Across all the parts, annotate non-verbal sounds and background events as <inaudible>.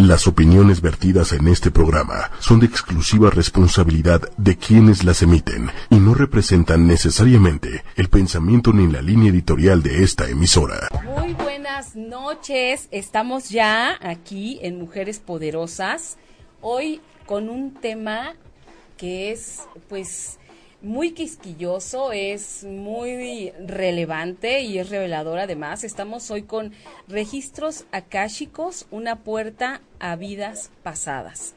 Las opiniones vertidas en este programa son de exclusiva responsabilidad de quienes las emiten y no representan necesariamente el pensamiento ni la línea editorial de esta emisora. Muy buenas noches, estamos ya aquí en Mujeres Poderosas, hoy con un tema que es pues muy quisquilloso, es muy relevante y es revelador además. Estamos hoy con registros akáshicos, una puerta a vidas pasadas.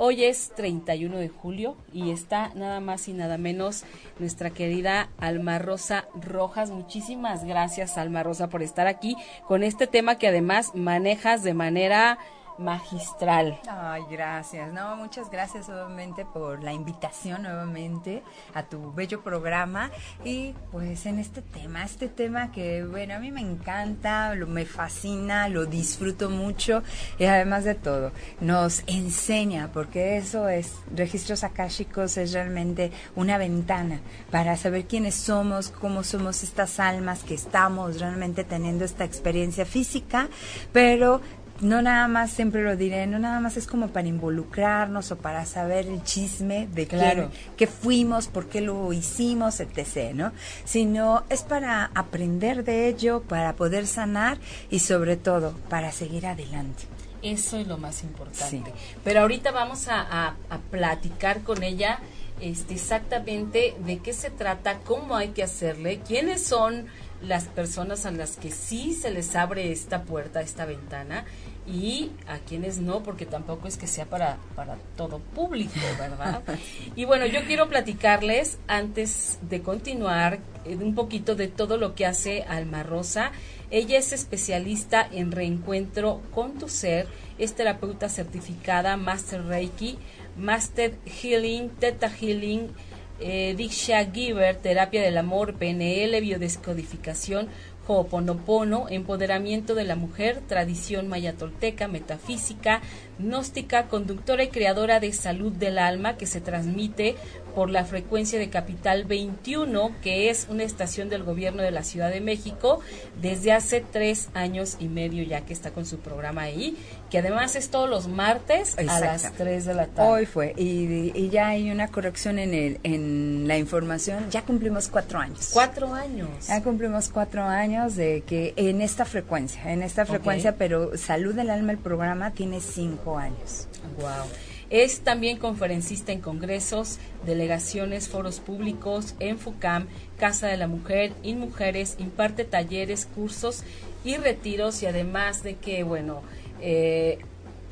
Hoy es 31 de julio y está nada más y nada menos nuestra querida Alma Rosa Rojas. Muchísimas gracias Alma Rosa por estar aquí con este tema que además manejas de manera magistral. Ay, gracias. No, muchas gracias nuevamente por la invitación nuevamente a tu bello programa y pues en este tema, este tema que bueno, a mí me encanta, lo, me fascina, lo disfruto mucho y además de todo, nos enseña porque eso es registros akáshicos es realmente una ventana para saber quiénes somos, cómo somos estas almas que estamos realmente teniendo esta experiencia física, pero no nada más, siempre lo diré, no nada más es como para involucrarnos o para saber el chisme de claro. qué fuimos, por qué lo hicimos, etc., ¿no? Sino es para aprender de ello, para poder sanar y sobre todo para seguir adelante. Eso es lo más importante. Pero ahorita vamos a, a, platicar con ella este, exactamente de qué se trata, cómo hay que hacerle, quiénes son las personas a las que sí se les abre esta puerta, esta ventana, y a quienes no, porque tampoco es que sea para, para todo público, ¿verdad? <laughs> y bueno, yo quiero platicarles, antes de continuar, eh, un poquito de todo lo que hace Alma Rosa. Ella es especialista en reencuentro con tu ser, es terapeuta certificada, Master Reiki, Master Healing, Theta Healing, eh, Diksha Giver, terapia del amor, PNL, biodescodificación, Ho'oponopono, empoderamiento de la mujer, tradición mayatolteca, metafísica, gnóstica, conductora y creadora de salud del alma que se transmite por la frecuencia de Capital 21, que es una estación del gobierno de la Ciudad de México desde hace tres años y medio ya que está con su programa ahí, que además es todos los martes a las 3 de la tarde. Hoy fue, y, ya hay una corrección en, el, en la información, ya cumplimos cuatro años. Cuatro años. Ya cumplimos cuatro años de que en esta frecuencia, en esta frecuencia, pero Salud del Alma, el programa, tiene cinco años. Wow. Es también conferencista en congresos, delegaciones, foros públicos, en FUCAM, Casa de la Mujer, InMujeres, imparte talleres, cursos y retiros y además de que, bueno, eh,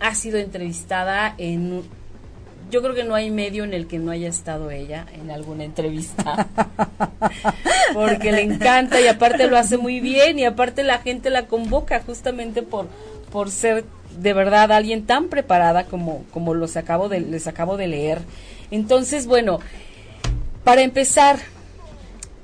ha sido entrevistada en... Yo creo que no hay medio en el que no haya estado ella en alguna entrevista, <laughs> porque le encanta y aparte lo hace muy bien y aparte la gente la convoca justamente por, por ser de verdad alguien tan preparada como, como los acabo de, les acabo de leer. Entonces, bueno, para empezar,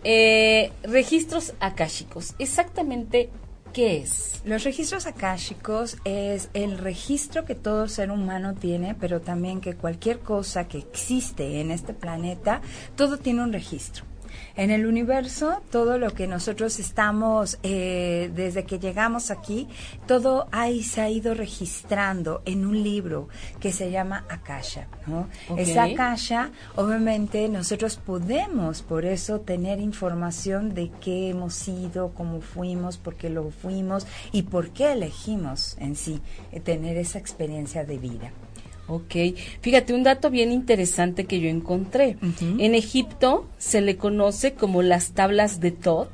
eh, registros akáshicos. Exactamente ¿Qué es? Los registros akáshicos es el registro que todo ser humano tiene, pero también que cualquier cosa que existe en este planeta, todo tiene un registro. En el universo, todo lo que nosotros estamos, eh, desde que llegamos aquí, todo ahí se ha ido registrando en un libro que se llama Akasha. ¿no? Esa Akasha, obviamente, nosotros podemos por eso tener información de qué hemos sido, cómo fuimos, por qué lo fuimos y por qué elegimos en sí eh, tener esa experiencia de vida. Ok, fíjate, un dato bien interesante que yo encontré. En Egipto se le conoce como las tablas de Tot,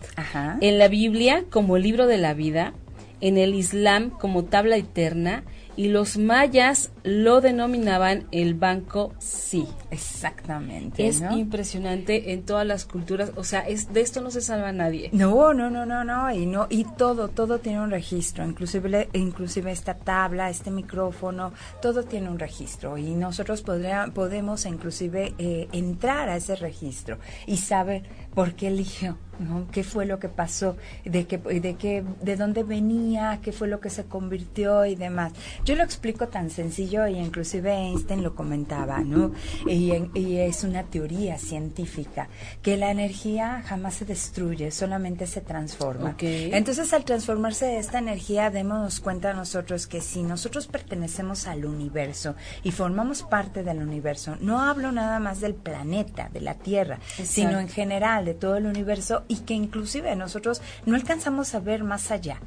en la Biblia como el libro de la vida, en el Islam como tabla eterna y los mayas lo denominaban el banco sí. Exactamente. Es impresionante en todas las culturas, o sea, es de esto no se salva nadie. No, no, no, no, no, y no y todo, todo tiene un registro, inclusive inclusive esta tabla, este micrófono, todo tiene un registro y nosotros podría, podemos inclusive eh, entrar a ese registro y saber por qué eligió, ¿no? ¿Qué fue lo que pasó? ¿De qué, de qué, de dónde venía? ¿Qué fue lo que se convirtió y demás? Yo lo explico tan sencillo y inclusive Einstein lo comentaba, ¿no? Y, es una teoría científica que la energía jamás se destruye, solamente se transforma. Entonces, al transformarse esta energía, démonos cuenta nosotros que si nosotros pertenecemos al universo y formamos parte del universo, no hablo nada más del planeta, de la Tierra, sino en general de todo el universo y que inclusive nosotros no alcanzamos a ver más allá.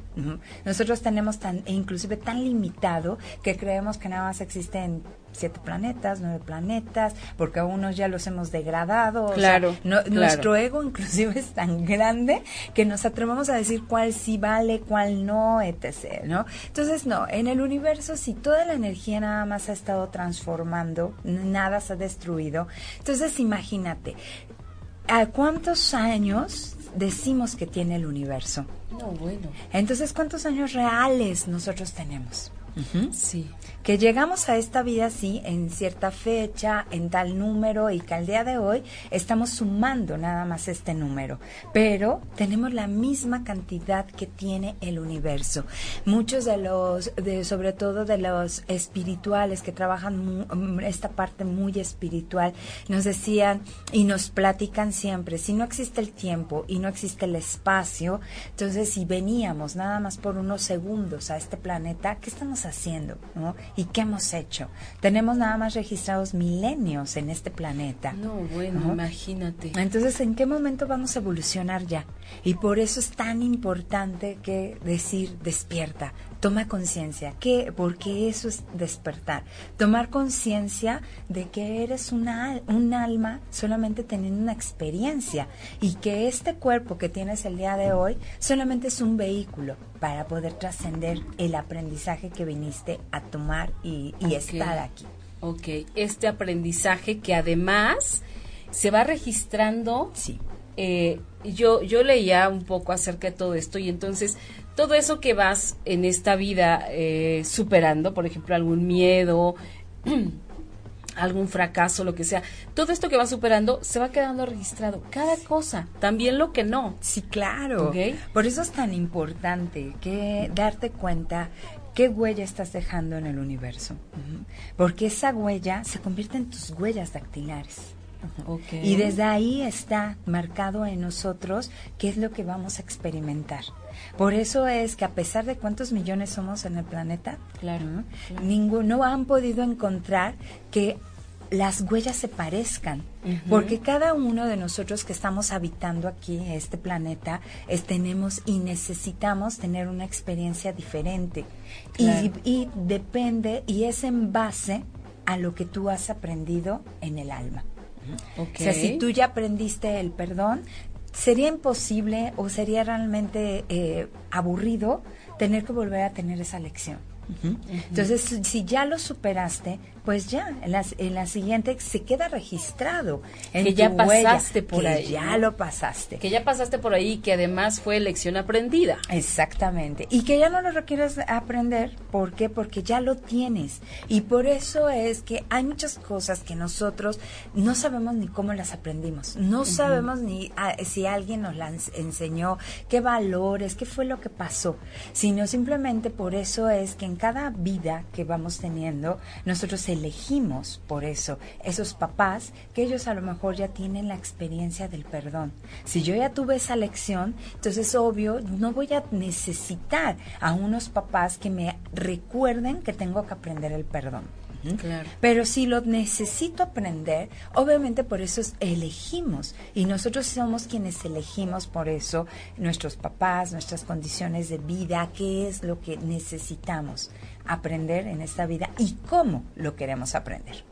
Nosotros tenemos tan, e inclusive tan limitado que creemos que nada más existen siete planetas, nueve planetas, porque a unos ya los hemos degradado. Claro, Nuestro ego inclusive es tan grande que nos atrevemos a decir cuál sí vale, cuál no, etc. ¿no? Entonces, no, en el universo si toda la energía nada más ha estado transformando, nada se ha destruido. Entonces, imagínate, ¿a cuántos años decimos que tiene el universo? No, bueno. Entonces, ¿cuántos años reales nosotros tenemos? Sí que llegamos a esta vida sí en cierta fecha, en tal número y que al día de hoy estamos sumando nada más este número, pero tenemos la misma cantidad que tiene el universo. Muchos de los, de, sobre todo de los espirituales que trabajan esta parte muy espiritual, nos decían y nos platican siempre, si no existe el tiempo y no existe el espacio, entonces si veníamos nada más por unos segundos a este planeta, ¿qué estamos haciendo? ¿no? ¿Y qué hemos hecho? Tenemos nada más registrados milenios en este planeta. No, bueno, imagínate. Entonces, ¿en qué momento vamos a evolucionar ya? Y por eso es tan importante que decir despierta, toma conciencia, que porque eso es despertar, tomar conciencia de que eres una, un alma solamente teniendo una experiencia y que este cuerpo que tienes el día de hoy solamente es un vehículo para poder trascender el aprendizaje que viniste a tomar y, estar aquí. Ok, este aprendizaje que además se va registrando. Sí. Eh, yo, yo leía un poco acerca de todo esto y entonces todo eso que vas en esta vida eh, superando, por ejemplo, algún miedo, <clears throat> algún fracaso, lo que sea, todo esto que vas superando se va quedando registrado, cada cosa, también lo que no. Sí, claro. Por eso es tan importante que darte cuenta qué huella estás dejando en el universo, porque esa huella se convierte en tus huellas dactilares. Y desde ahí está marcado en nosotros qué es lo que vamos a experimentar. Por eso es que a pesar de cuántos millones somos en el planeta, claro, ninguno han podido encontrar que las huellas se parezcan, porque cada uno de nosotros que estamos habitando aquí este planeta tenemos y necesitamos tener una experiencia diferente. Y, y depende y es en base a lo que tú has aprendido en el alma. O sea, si tú ya aprendiste el perdón, sería imposible o sería realmente eh, aburrido tener que volver a tener esa lección. Entonces, si ya lo superaste, pues ya, en la, en la siguiente se queda registrado. En que ya pasaste por ahí. Ya lo pasaste. Que ya pasaste por ahí, que además fue lección aprendida. Exactamente. Y que ya no lo requieres aprender. ¿Por qué? Porque ya lo tienes. Y por eso es que hay muchas cosas que nosotros no sabemos ni cómo las aprendimos. No sabemos ni ah, si alguien nos las enseñó, qué valores, qué fue lo que pasó. Sino simplemente por eso es que en cada vida que vamos teniendo, nosotros elegimos por eso esos papás que ellos a lo mejor ya tienen la experiencia del perdón. Si yo ya tuve esa lección, entonces obvio no voy a necesitar a unos papás que me recuerden que tengo que aprender el perdón. Pero si lo necesito aprender, obviamente por eso elegimos. Y nosotros somos quienes elegimos por eso nuestros papás, nuestras condiciones de vida, qué es lo que necesitamos aprender en esta vida y cómo lo queremos aprender.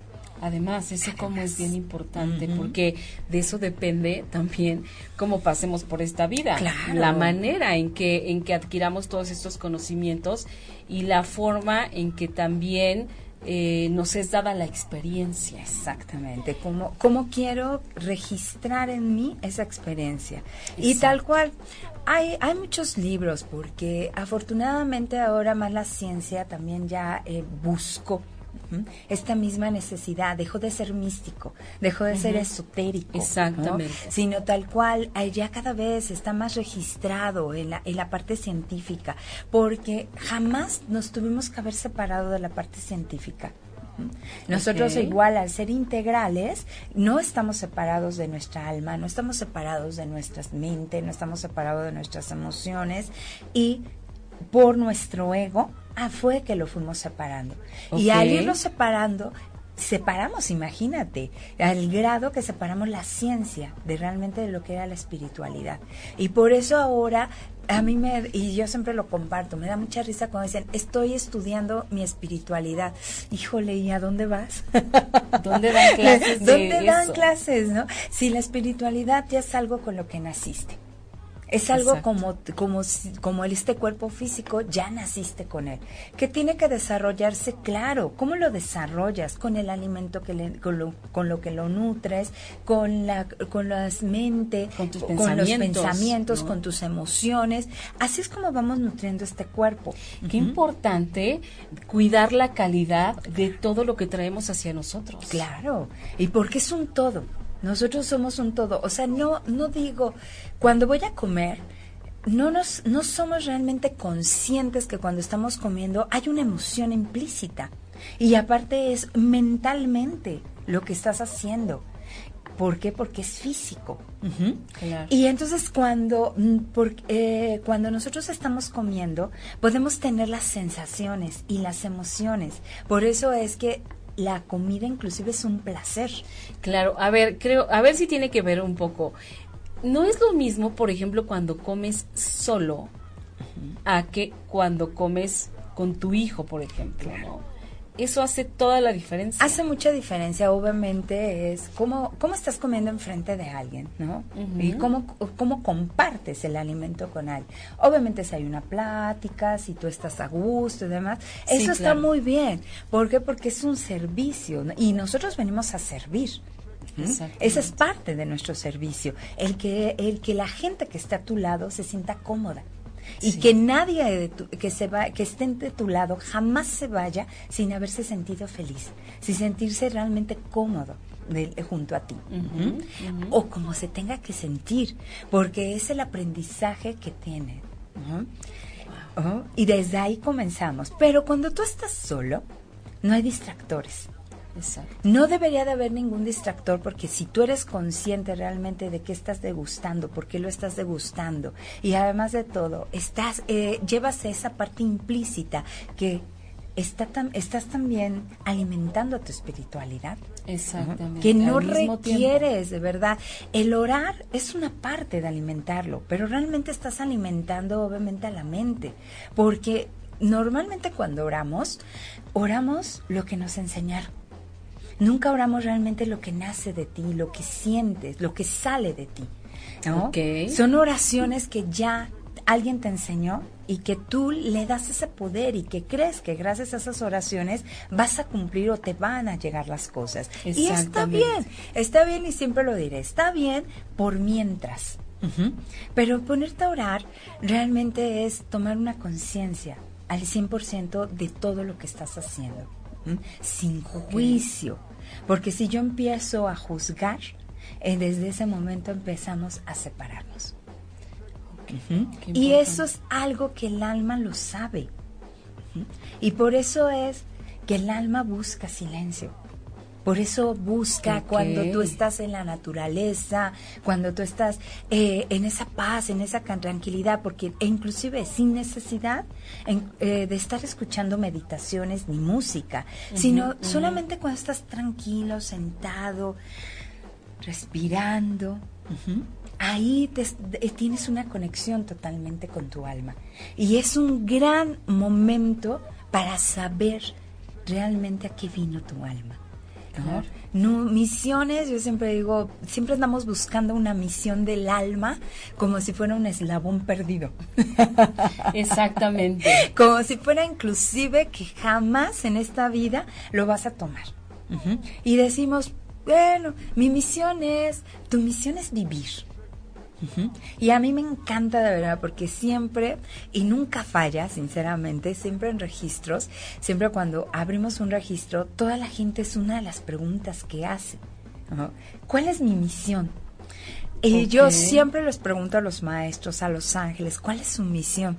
Además, ese cómo es bien importante porque de eso depende también cómo pasemos por esta vida, la manera en que en que adquiramos todos estos conocimientos y la forma en que también eh, nos es dada la experiencia. Exactamente, cómo, cómo quiero registrar en mí esa experiencia. Y tal cual, hay, hay muchos libros porque afortunadamente ahora más la ciencia también ya eh, buscó esta misma necesidad, dejó de ser místico, dejó de ser esotérico, Exactamente. sino tal cual eh, ya cada vez está más registrado en la, en la parte científica, porque jamás nos tuvimos que haber separado de la parte científica. Nosotros igual al ser integrales no estamos separados de nuestra alma, no estamos separados de nuestra mente, no estamos separados de nuestras emociones y por nuestro ego ah, fue que lo fuimos separando. Y al irlo separando, separamos, imagínate, al grado que separamos la ciencia de realmente de lo que era la espiritualidad. Y por eso ahora a mí me, y yo siempre lo comparto, me da mucha risa cuando dicen, estoy estudiando mi espiritualidad. Híjole, ¿y a dónde vas? <laughs> ¿Dónde dan clases? ¿Dónde dan clases, no? Si la espiritualidad ya es algo con lo que naciste. Es algo como, como, como este cuerpo físico, ya naciste con él. Que tiene que desarrollarse, claro. ¿Cómo lo desarrollas? Con el alimento, que le, con, lo, con lo que lo nutres, con, la, con las mentes, con, tus con los pensamientos, con tus emociones. Así es como vamos nutriendo este cuerpo. Qué importante cuidar la calidad de todo lo que traemos hacia nosotros. Claro. Y porque es un todo. Nosotros somos un todo. O sea, no, no digo, cuando voy a comer, no, nos, no somos realmente conscientes que cuando estamos comiendo hay una emoción implícita. Y aparte es mentalmente lo que estás haciendo. ¿Por qué? Porque es físico. Y entonces cuando, mm, eh, cuando nosotros estamos comiendo, podemos tener las sensaciones y las emociones. Por eso es que la comida inclusive es un placer. Claro, a ver, creo, a ver si tiene que ver un poco. No es lo mismo, por ejemplo, cuando comes solo a que cuando comes con tu hijo, por ejemplo, ¿no? Eso hace toda la diferencia. Hace mucha diferencia, obviamente, es cómo, cómo estás comiendo enfrente de alguien, ¿no? Y cómo, cómo compartes el alimento con alguien. Obviamente, si hay una plática, si tú estás a gusto y demás, eso está muy bien. ¿Por qué? Porque es un servicio y nosotros venimos a servir. Esa es parte de nuestro servicio, el que, el que la gente que está a tu lado se sienta cómoda y que nadie que se va que esté de tu lado jamás se vaya sin haberse sentido feliz, sin sentirse realmente cómodo. junto a ti o como se tenga que sentir porque es el aprendizaje que tiene y desde ahí comenzamos. Pero cuando tú estás solo no hay distractores no debería de haber ningún distractor porque si tú eres consciente realmente de qué estás degustando, por qué lo estás degustando y además de todo, estás eh, llevas esa parte implícita que está estás también alimentando tu espiritualidad. Exactamente. Que no requieres, de verdad. El orar es una parte de alimentarlo, pero realmente estás alimentando obviamente a la mente, porque normalmente cuando oramos, oramos lo que nos enseñaron nunca oramos realmente lo que nace de ti, lo que sientes, lo que sale de ti. ¿no? Son oraciones que ya alguien te enseñó y que tú le das ese poder y que crees que gracias a esas oraciones vas a cumplir o te van a llegar las cosas. Y está bien, está bien y siempre lo diré, está bien por mientras. Pero ponerte a orar realmente es tomar una conciencia al 100% de todo lo que estás haciendo, sin juicio. Porque si yo empiezo a juzgar, eh, desde ese momento empezamos a separarnos. Y eso es algo que el alma lo sabe. Y por eso es que el alma busca silencio. Por eso busca cuando tú estás en la naturaleza, cuando tú estás eh, en esa paz, en esa tranquilidad, porque e inclusive sin necesidad eh, de estar escuchando meditaciones ni música, sino solamente cuando estás tranquilo, sentado, respirando. Ahí eh, tienes una conexión totalmente con tu alma. Y es un gran momento para saber realmente a qué vino tu alma. ¿No? misiones, yo siempre digo, siempre andamos buscando una misión del alma como si fuera un eslabón perdido. Exactamente. <laughs> como si fuera inclusive que jamás en esta vida lo vas a tomar. Y decimos, bueno, mi misión es, tu misión es vivir. Y a mí me encanta de verdad porque siempre, y nunca falla, sinceramente, siempre en registros, siempre cuando abrimos un registro, toda la gente es una de las preguntas que hace. ¿Cuál es mi misión? Y yo siempre les pregunto a los maestros, a los ángeles, ¿cuál es su misión?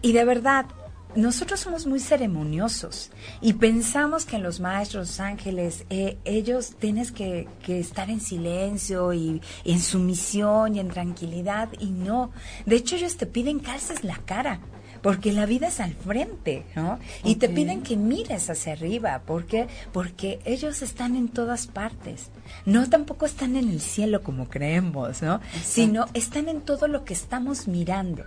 Y de verdad, nosotros somos muy ceremoniosos y pensamos que los maestros ángeles, eh, ellos tienes que, que, estar en silencio y, en sumisión y en tranquilidad y no. De hecho, ellos te piden que alces la cara porque la vida es al frente, ¿no? Y te piden que mires hacia arriba, ¿por qué? Porque ellos están en todas partes. No tampoco están en el cielo como creemos, ¿no? Sino están en todo lo que estamos mirando.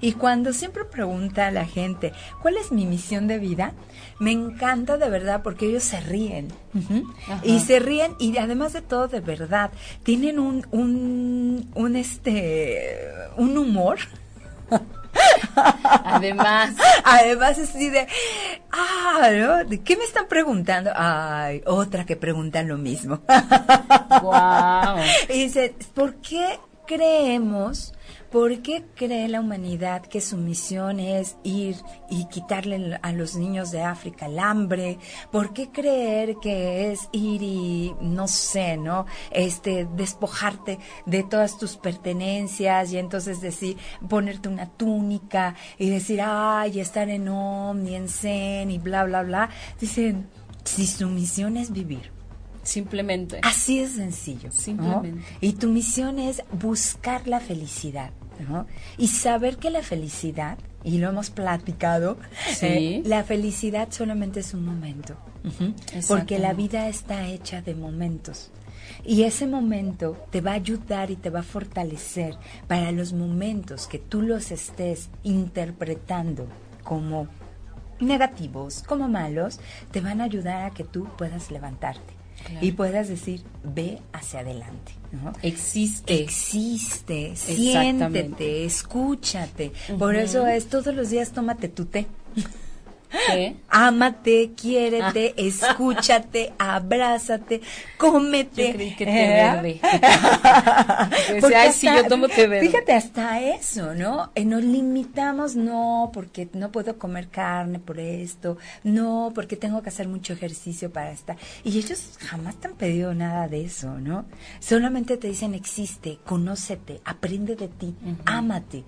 Y cuando siempre pregunta a la gente, ¿cuál es mi misión de vida? Me encanta de verdad porque ellos se ríen. Y se ríen y además de todo de verdad, tienen un, un, un este, un humor <laughs> Además. Además, así de, ah, ¿no? qué me están preguntando? Ay, otra que pregunta lo mismo. Wow. <laughs> Y dice, ¿por qué creemos ¿Por qué cree la humanidad que su misión es ir y quitarle a los niños de África el hambre? ¿Por qué creer que es ir y, no sé, ¿no? Este, despojarte de todas tus pertenencias y entonces decir, ponerte una túnica y decir, ay, estar en Om y en Zen y bla, bla, bla? Dicen, si su misión es vivir Simplemente. Así es sencillo. Simplemente. Y tu misión es buscar la felicidad. ¿No? Y saber que la felicidad, y lo hemos platicado, eh, la felicidad solamente es un momento. Porque la vida está hecha de momentos. Y ese momento te va a ayudar y te va a fortalecer para los momentos que tú los estés interpretando como negativos, como malos, te van a ayudar a que tú puedas levantarte y puedas decir, ve hacia adelante. ¿no? Existe. Existe, siéntete, escúchate. Por eso es todos los días tómate tu té. ¿Qué? Ámate, quiérete, ah. escúchate, abrázate, cómete. Yo creí que té verde. <laughs> ay, sí, yo tomo té verde. Fíjate, hasta eso, ¿no? Eh, nos limitamos, no, porque no puedo comer carne por esto, no, porque tengo que hacer mucho ejercicio para estar. Y ellos jamás te han pedido nada de eso, ¿no? Solamente te dicen, existe, conócete, aprende de ti, ámate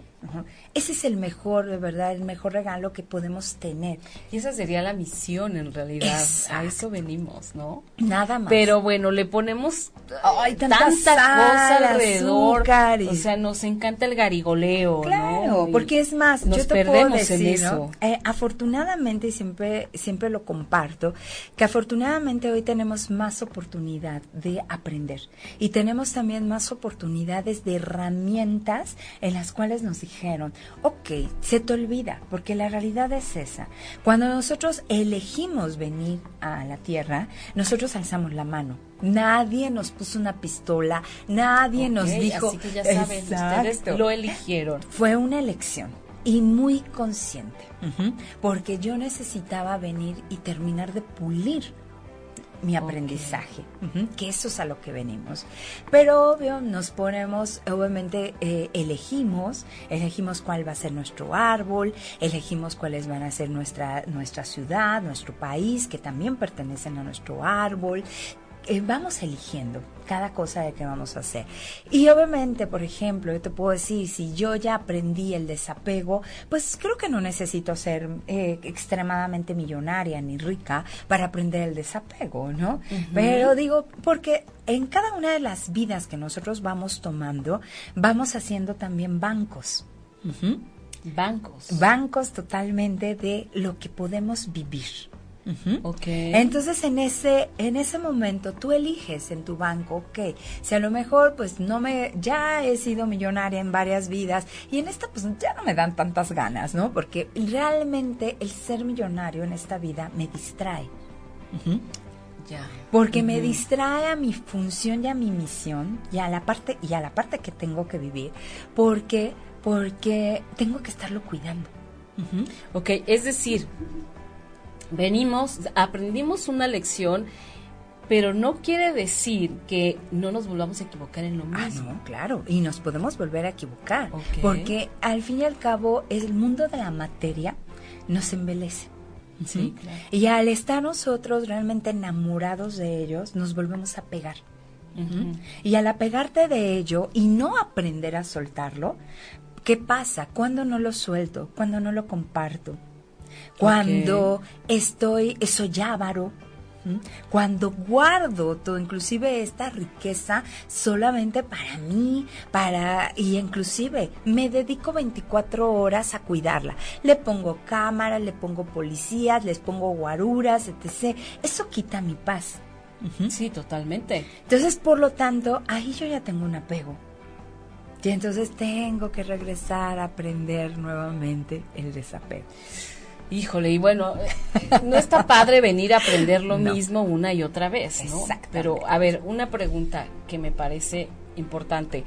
ese es el mejor, de verdad, el mejor regalo que podemos tener. Y esa sería la misión en realidad. A eso venimos, ¿no? Nada más. Pero bueno, le ponemos Ay, tanta, cosa alrededor. O sea, nos encanta el garigoleo, claro, porque es más, yo te puedo decir, eso. Eh, afortunadamente, y siempre, siempre lo comparto, que afortunadamente hoy tenemos más oportunidad de aprender. Y tenemos también más oportunidades de herramientas en las cuales nos dijeron, ok, se te olvida, porque la realidad es esa. Cuando nosotros elegimos venir a la Tierra, nosotros alzamos la mano. Nadie nos puso una pistola, nadie nos dijo... Así que ya saben, ustedes lo eligieron. Fue una elección y muy consciente, porque yo necesitaba venir y terminar de pulir mi aprendizaje, que eso es a lo que venimos. Pero obvio, nos ponemos, obviamente eh, elegimos, elegimos cuál va a ser nuestro árbol, elegimos cuáles van a ser nuestra, nuestra ciudad, nuestro país, que también pertenecen a nuestro árbol, eh, vamos eligiendo cada cosa de que vamos a hacer. Y obviamente, por ejemplo, yo te puedo decir, si yo ya aprendí el desapego, pues creo que no necesito ser eh, extremadamente millonaria ni rica para aprender el desapego, ¿no? Pero digo, porque en cada una de las vidas que nosotros vamos tomando, vamos haciendo también bancos. Bancos. Bancos totalmente de lo que podemos vivir. Okay. Entonces en ese en ese momento tú eliges en tu banco, ok, si a lo mejor pues no me ya he sido millonaria en varias vidas y en esta pues ya no me dan tantas ganas, ¿no? Porque realmente el ser millonario en esta vida me distrae. Ya. Porque me distrae a mi función y a mi misión y a la parte y a la parte que tengo que vivir, porque porque tengo que estarlo cuidando. Ok, es decir, venimos, aprendimos una lección, pero no quiere decir que no nos volvamos a equivocar en lo Ah, mismo. no, claro, y nos podemos volver a equivocar, porque al fin y al cabo el mundo de la materia nos embelece. Sí, claro. Y al estar nosotros realmente enamorados de ellos, nos volvemos a pegar. Y al apegarte de ello y no aprender a soltarlo, ¿qué pasa? Cuando no lo suelto, cuando no lo comparto, cuando estoy, soy avaro, cuando guardo todo, inclusive esta riqueza solamente para mí, para, y inclusive me dedico 24 horas a cuidarla. Le pongo cámaras, le pongo policías, les pongo guaruras, etc. Eso quita mi paz. Sí, totalmente. Entonces, por lo tanto, ahí yo ya tengo un apego. Y entonces tengo que regresar a aprender nuevamente el desapego. Híjole, y bueno, <laughs> no está padre venir a aprender lo No. mismo una y otra vez, ¿no? Pero, a ver, una pregunta que me parece importante.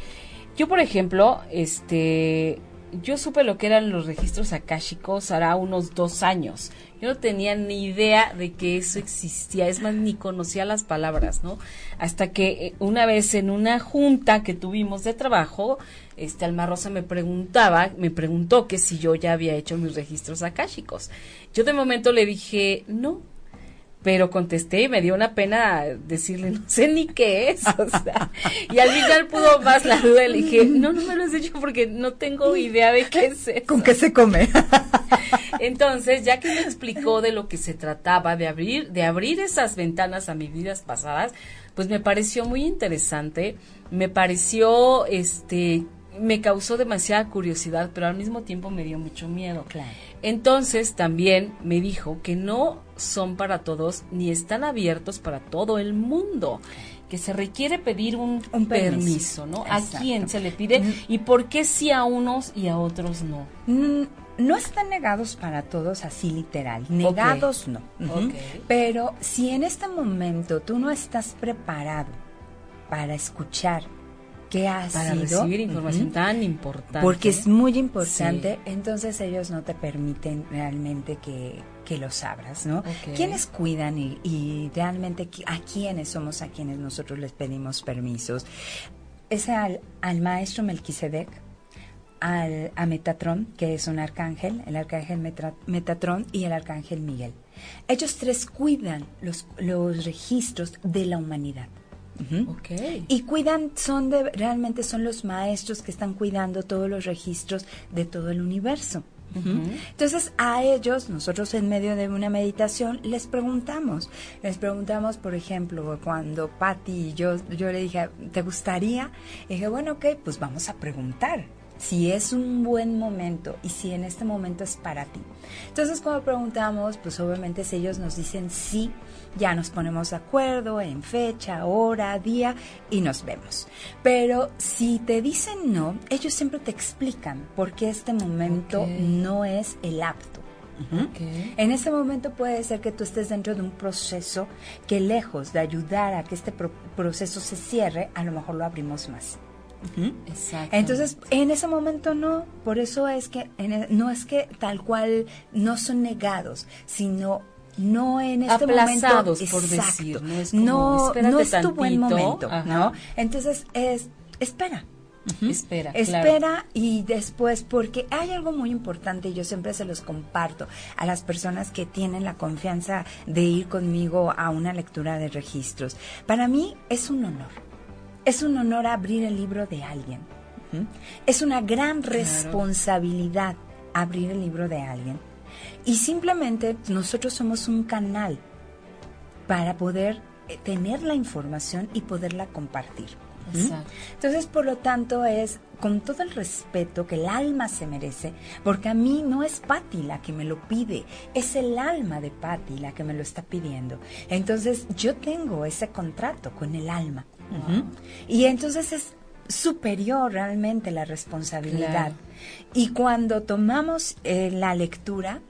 Yo, por ejemplo, este, yo supe lo que eran los registros akáshicos hará unos dos años. Yo no tenía ni idea de que eso existía, es más, ni conocía las palabras, ¿no? Hasta que eh, una vez en una junta que tuvimos de trabajo, este Alma Rosa me preguntaba, me preguntó que si yo ya había hecho mis registros akáshicos. Yo de momento le dije, no, pero contesté y me dio una pena decirle, no sé ni qué es, <laughs> o sea, y al final pudo más la duda y le dije, no, no me lo has dicho porque no tengo idea de qué es eso. ¿Con qué se come? <laughs> Entonces, ya que me explicó de lo que se trataba, de abrir, de abrir esas ventanas a mis vidas pasadas, pues me pareció muy interesante, me pareció, este, me causó demasiada curiosidad, pero al mismo tiempo me dio mucho miedo. Claro. Entonces también me dijo que no son para todos ni están abiertos para todo el mundo, que se requiere pedir un, Un permiso. permiso, ¿no? ¿A quién se le pide Mm. y por qué sí a unos y a otros no? Mm, No están negados para todos así literal. Negados no. Pero si en este momento tú no estás preparado para escuchar qué ha Para sido, recibir información tan importante. porque es muy importante, entonces ellos no te permiten realmente que, que los abras, ¿no? ¿Quiénes cuidan y, y realmente a quiénes somos a quienes nosotros les pedimos permisos? Es al, al maestro Melquisedec, al, a Metatrón, que es un arcángel, el arcángel Metra- Metatrón y el arcángel Miguel. Ellos tres cuidan los, los registros de la humanidad. Ujú. Ok. Y cuidan, son de, realmente son los maestros que están cuidando todos los registros de todo el universo. Entonces a ellos, nosotros en medio de una meditación, les preguntamos. Les preguntamos, por ejemplo, cuando Patti y yo, yo le dije, ¿te gustaría? Y dije, bueno, ok, pues vamos a preguntar si es un buen momento y si en este momento es para ti. Entonces cuando preguntamos, pues obviamente si ellos nos dicen sí, ya nos ponemos de acuerdo en fecha, hora, día y nos vemos. Pero si te dicen no, ellos siempre te explican por qué este momento Ok. no es el apto. Ujú. Ok. En ese momento puede ser que tú estés dentro de un proceso que lejos de ayudar a que este pro- proceso se cierre, a lo mejor lo abrimos más. Exacto. Entonces, en ese momento no, por eso es que en e- no es que tal cual no son negados, sino no en este Aplazados, momento. por Exacto. decir, no es como, no, es tu buen momento, ajá. ¿no? Entonces es espera. Espera, Espera claro. y después, porque hay algo muy importante y yo siempre se los comparto a las personas que tienen la confianza de ir conmigo a una lectura de registros. Para mí es un honor. Es un honor abrir el libro de alguien. Es una gran responsabilidad abrir el libro de alguien. Y simplemente nosotros somos un canal para poder eh, tener la información y poderla compartir. Exacto. Entonces, por lo tanto, es con todo el respeto que el alma se merece, porque a mí no es Patti la que me lo pide, es el alma de Patti la que me lo está pidiendo. Entonces, yo tengo ese contrato con el alma. Ujú. Y entonces es superior realmente la responsabilidad. Claro. Y cuando tomamos eh, la lectura,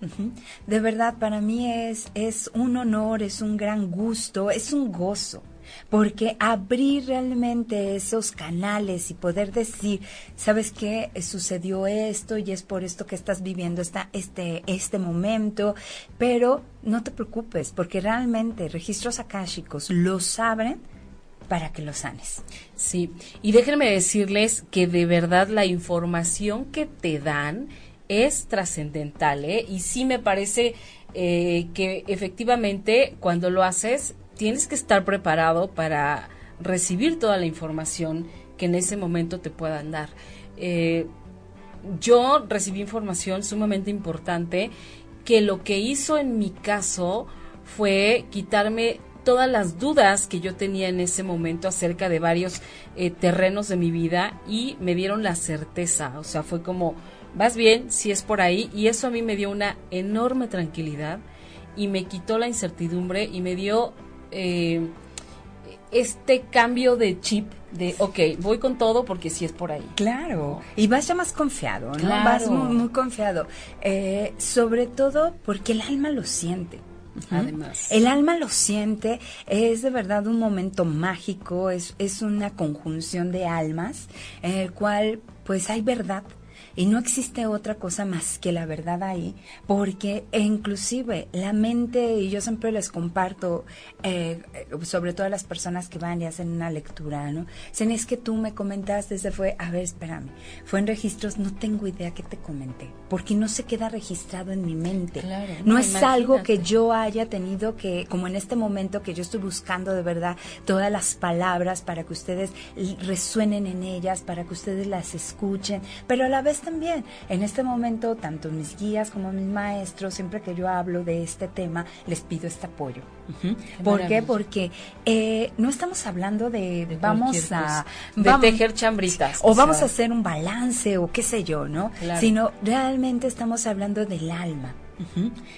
de verdad para mí es, es un honor, es un gran gusto, es un gozo porque abrir realmente esos canales y poder decir, ¿sabes qué? Sucedió esto y es por esto que estás viviendo esta, este, este momento, pero no te preocupes, porque realmente registros akáshicos los abren para que los sanes. Sí, y déjenme decirles que de verdad la información que te dan es trascendental, ¿eh? Y sí me parece eh, que efectivamente cuando lo haces tienes que estar preparado para recibir toda la información que en ese momento te puedan dar. Eh, yo recibí información sumamente importante que lo que hizo en mi caso fue quitarme todas las dudas que yo tenía en ese momento acerca de varios eh, terrenos de mi vida y me dieron la certeza, o sea, fue como, vas bien, si es por ahí, y eso a mí me dio una enorme tranquilidad y me quitó la incertidumbre y me dio eh, este cambio de chip de, ok, voy con todo porque si es por ahí. Claro, y vas ya más confiado, ¿no? Vas muy, confiado, eh, sobre todo porque el alma lo siente. Además. El alma lo siente, es de verdad un momento mágico, es, es una conjunción de almas en el cual pues hay verdad, y no existe otra cosa más que la verdad ahí, porque inclusive la mente, y yo siempre les comparto, eh, sobre todo a las personas que van y hacen una lectura, ¿no? Dicen, es que tú me comentaste, se fue, a ver, espérame, fue en registros, no tengo idea qué te comenté, porque no se queda registrado en mi mente. no, es algo que yo haya tenido que, como en este momento que yo estoy buscando de verdad todas las palabras para que ustedes resuenen en ellas, para que ustedes las escuchen, pero a la vez también. En este momento, tanto mis guías como mis maestros, siempre que yo hablo de este tema, les pido este apoyo. ¿Por qué? Porque eh, no estamos hablando de, vamos a... De tejer chambritas. O, vamos a hacer un balance o qué sé yo, ¿no? Sino realmente estamos hablando del alma.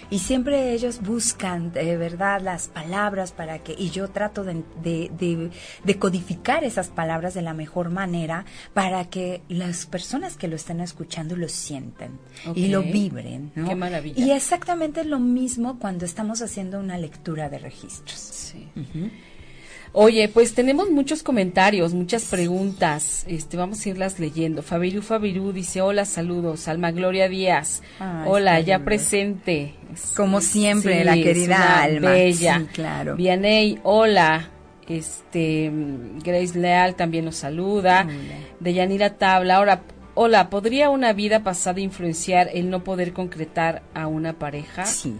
Y siempre ellos buscan de verdad las palabras para que, y yo trato de, de, codificar esas palabras de la mejor manera para que las personas que lo estén escuchando lo sienten y lo vibren. Qué maravilla. Y exactamente lo mismo cuando estamos haciendo una lectura de registros. Sí. Oye, pues tenemos muchos comentarios, muchas preguntas. Este, vamos a irlas leyendo. Fabiru Fabiru dice, hola, saludos. Alma Gloria Díaz, hola, ya presente. Como siempre, la querida Alma. Bella. claro. Vianey, hola. Este, Grace Leal también nos saluda. Hola. Deyanira Tabla, ahora, hola, ¿podría una vida pasada influenciar el no poder concretar a una pareja? Sí.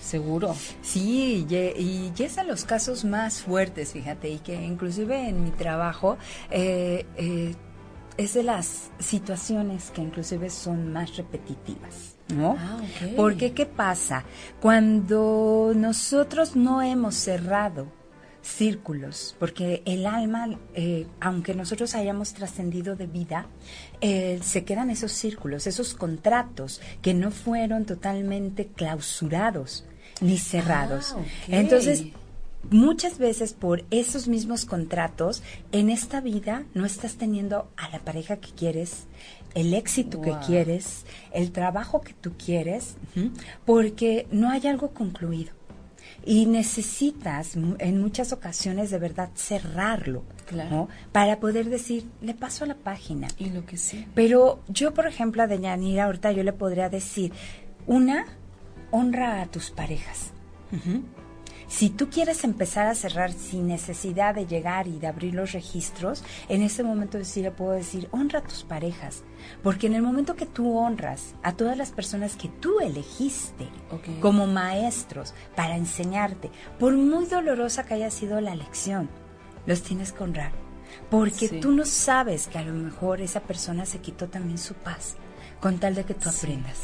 Seguro. Sí, y, y, es de los casos más fuertes, fíjate, y que inclusive en mi trabajo eh, eh, es de las situaciones que inclusive son más repetitivas. ¿No? Ah, Porque ¿qué pasa? Cuando nosotros no hemos cerrado círculos, porque el alma, eh, aunque nosotros hayamos trascendido de vida, eh, se quedan esos círculos, esos contratos que no fueron totalmente clausurados ni cerrados. Ah, Entonces, muchas veces por esos mismos contratos, en esta vida no estás teniendo a la pareja que quieres, el éxito que quieres, el trabajo que tú quieres, porque no hay algo concluido y necesitas en muchas ocasiones de verdad cerrarlo, Para poder decir, le paso a la página. Y lo que sí. Pero yo, por ejemplo, a Deñanira, ahorita yo le podría decir, una, honra a tus parejas. Si tú quieres empezar a cerrar sin necesidad de llegar y de abrir los registros, en ese momento sí le puedo decir, honra a tus parejas. Porque en el momento que tú honras a todas las personas que tú elegiste como maestros para enseñarte, por muy dolorosa que haya sido la lección, los tienes que honrar. Porque tú no sabes que a lo mejor esa persona se quitó también su paz con tal de que tú aprendas.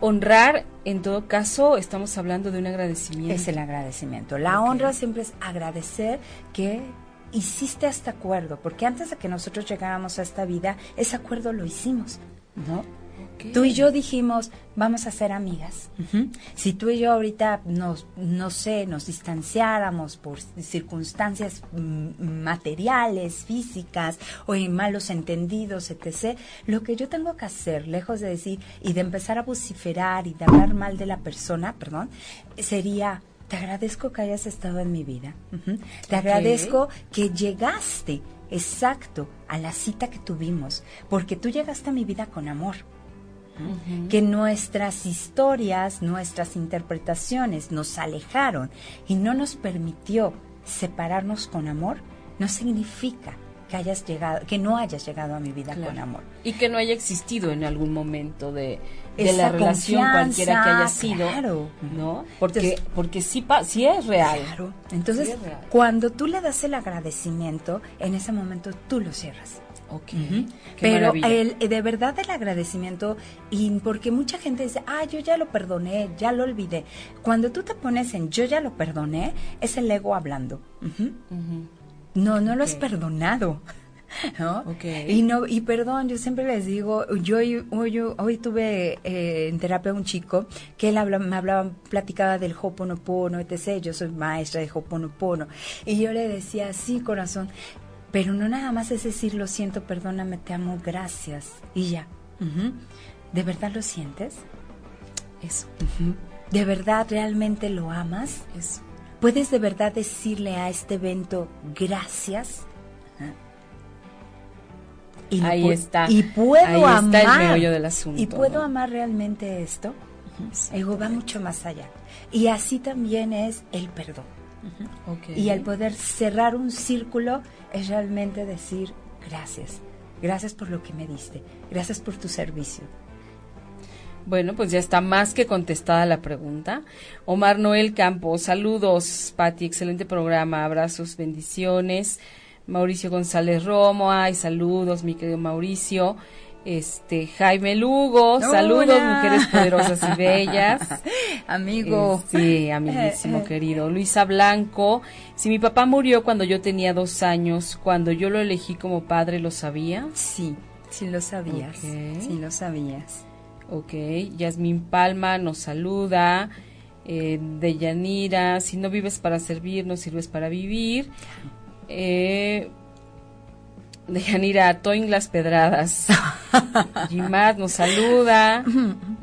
Honrar, en todo caso, estamos hablando de un agradecimiento. Es el agradecimiento. La honra siempre es agradecer que hiciste este acuerdo, porque antes de que nosotros llegáramos a esta vida, ese acuerdo lo hicimos, ¿no? Tú y yo dijimos, vamos a ser amigas. Si tú y yo ahorita nos, no sé, nos distanciáramos por circunstancias mm, materiales, físicas o en malos entendidos, etc., lo que yo tengo que hacer, lejos de decir y de empezar a vociferar y de hablar mal de la persona, perdón, sería te agradezco que hayas estado en mi vida. Te agradezco que llegaste exacto a la cita que tuvimos, porque tú llegaste a mi vida con amor. Que nuestras historias, nuestras interpretaciones nos alejaron y no nos permitió separarnos con amor, no significa que hayas llegado, que no hayas llegado a mi vida con amor. Y que no haya existido en algún momento de, la relación cualquiera que haya sido. Claro. ¿No? Porque, porque sí, sí es real. Claro. Entonces, cuando tú le das el agradecimiento, en ese momento tú lo cierras. Ok. Pero el, de verdad el agradecimiento, y porque mucha gente dice, ah, yo ya lo perdoné, ya lo olvidé. Cuando tú te pones en yo ya lo perdoné, es el ego hablando. No, no lo has perdonado. <laughs> ¿no? Y no y perdón, yo siempre les digo, yo hoy, hoy tuve eh, en terapia un chico que él me hablaba, platicaba del Hoponopono, etc. Yo soy maestra de Hoponopono y yo le decía, sí, corazón, pero no nada más es decir, lo siento, perdóname, te amo, gracias y ya. ¿De verdad lo sientes? Eso. ¿De verdad realmente lo amas? Eso. ¿Puedes de verdad decirle a este evento gracias? Y Ahí está. Y puedo amar. el meollo del asunto. Y puedo amar realmente esto. Ego va mucho más allá. Y así también es el perdón. Y el poder cerrar un círculo es realmente decir gracias. Gracias por lo que me diste. Gracias por tu servicio. Bueno, pues ya está más que contestada la pregunta. Omar Noel Campos, saludos, Pati, excelente programa, abrazos, bendiciones. Mauricio González Romo, ay, saludos, mi querido Mauricio. Este, Jaime Lugo, saludos, mujeres poderosas y bellas. <laughs> Amigo. Eh, sí, amiguísimo <laughs> querido. Luisa Blanco, si mi papá murió cuando yo tenía dos años, cuando yo lo elegí como padre, ¿lo sabía? Sí, sí lo sabías. Sí lo sabías. Ok, Yasmín Palma nos saluda. Eh, de Yanira, si no vives para servir, no sirves para vivir. Eh, de Yanira, Toin Las Pedradas. <laughs> Jimad nos saluda.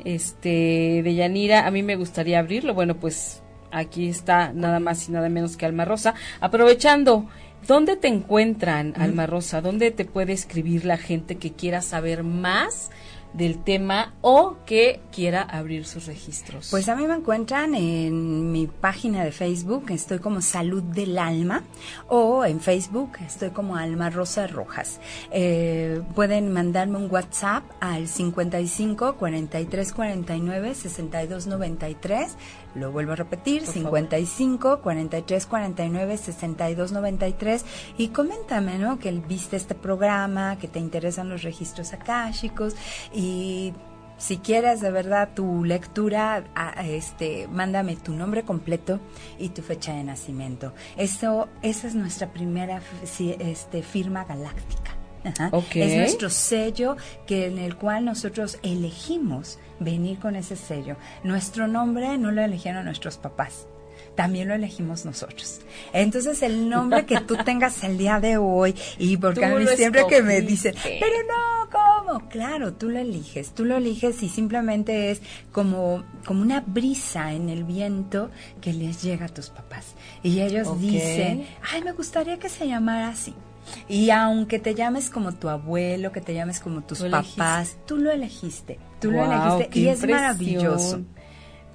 Este, de Yanira, a mí me gustaría abrirlo. Bueno, pues aquí está nada más y nada menos que Alma Rosa. Aprovechando, ¿dónde te encuentran, Alma Rosa? ¿Dónde te puede escribir la gente que quiera saber más del tema o que quiera abrir sus registros? Pues a mí me encuentran en mi página de Facebook, estoy como Salud del Alma, o en Facebook estoy como Alma Rosa Rojas. Eh, pueden mandarme un WhatsApp al 55 43 49 62 93 lo vuelvo a repetir, 55 43 49 62 93 y coméntame, ¿no? Que viste este programa, que te interesan los registros akáshicos y si quieres de verdad tu lectura, este, mándame tu nombre completo y tu fecha de nacimiento. Eso, esa es nuestra primera este, firma galáctica. Es nuestro sello que en el cual nosotros elegimos venir con ese sello. Nuestro nombre no lo eligieron nuestros papás también lo elegimos nosotros. Entonces, el nombre que tú <laughs> tengas el día de hoy, y porque a mí siempre que me dicen, pero no, ¿cómo? Claro, tú lo eliges, tú lo eliges y simplemente es como, como una brisa en el viento que les llega a tus papás. Y ellos dicen, ay, me gustaría que se llamara así. Y aunque te llames como tu abuelo, que te llames como tus papás, tú lo elegiste, tú lo elegiste y es maravilloso.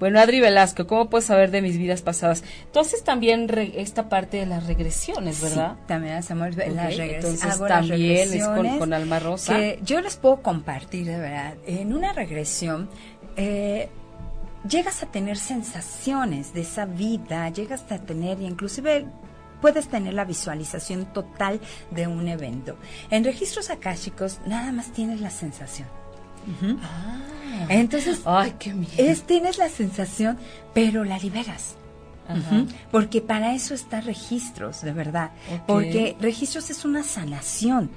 Bueno, Adri Velasco, ¿cómo puedes saber de mis vidas pasadas? Tú haces también esta parte de las regresiones, ¿verdad? Sí, también hacemos las regresiones. Entonces también es con, Alma Rosa. yo les puedo compartir, de verdad. En una regresión, eh, llegas a tener sensaciones de esa vida, llegas a tener, inclusive puedes tener la visualización total de un evento. En registros akáshicos nada más tienes la sensación. ah, Entonces, Ay, qué es, tienes la sensación, pero la liberas. Porque para eso está registros, de verdad. Porque registros es una sanación.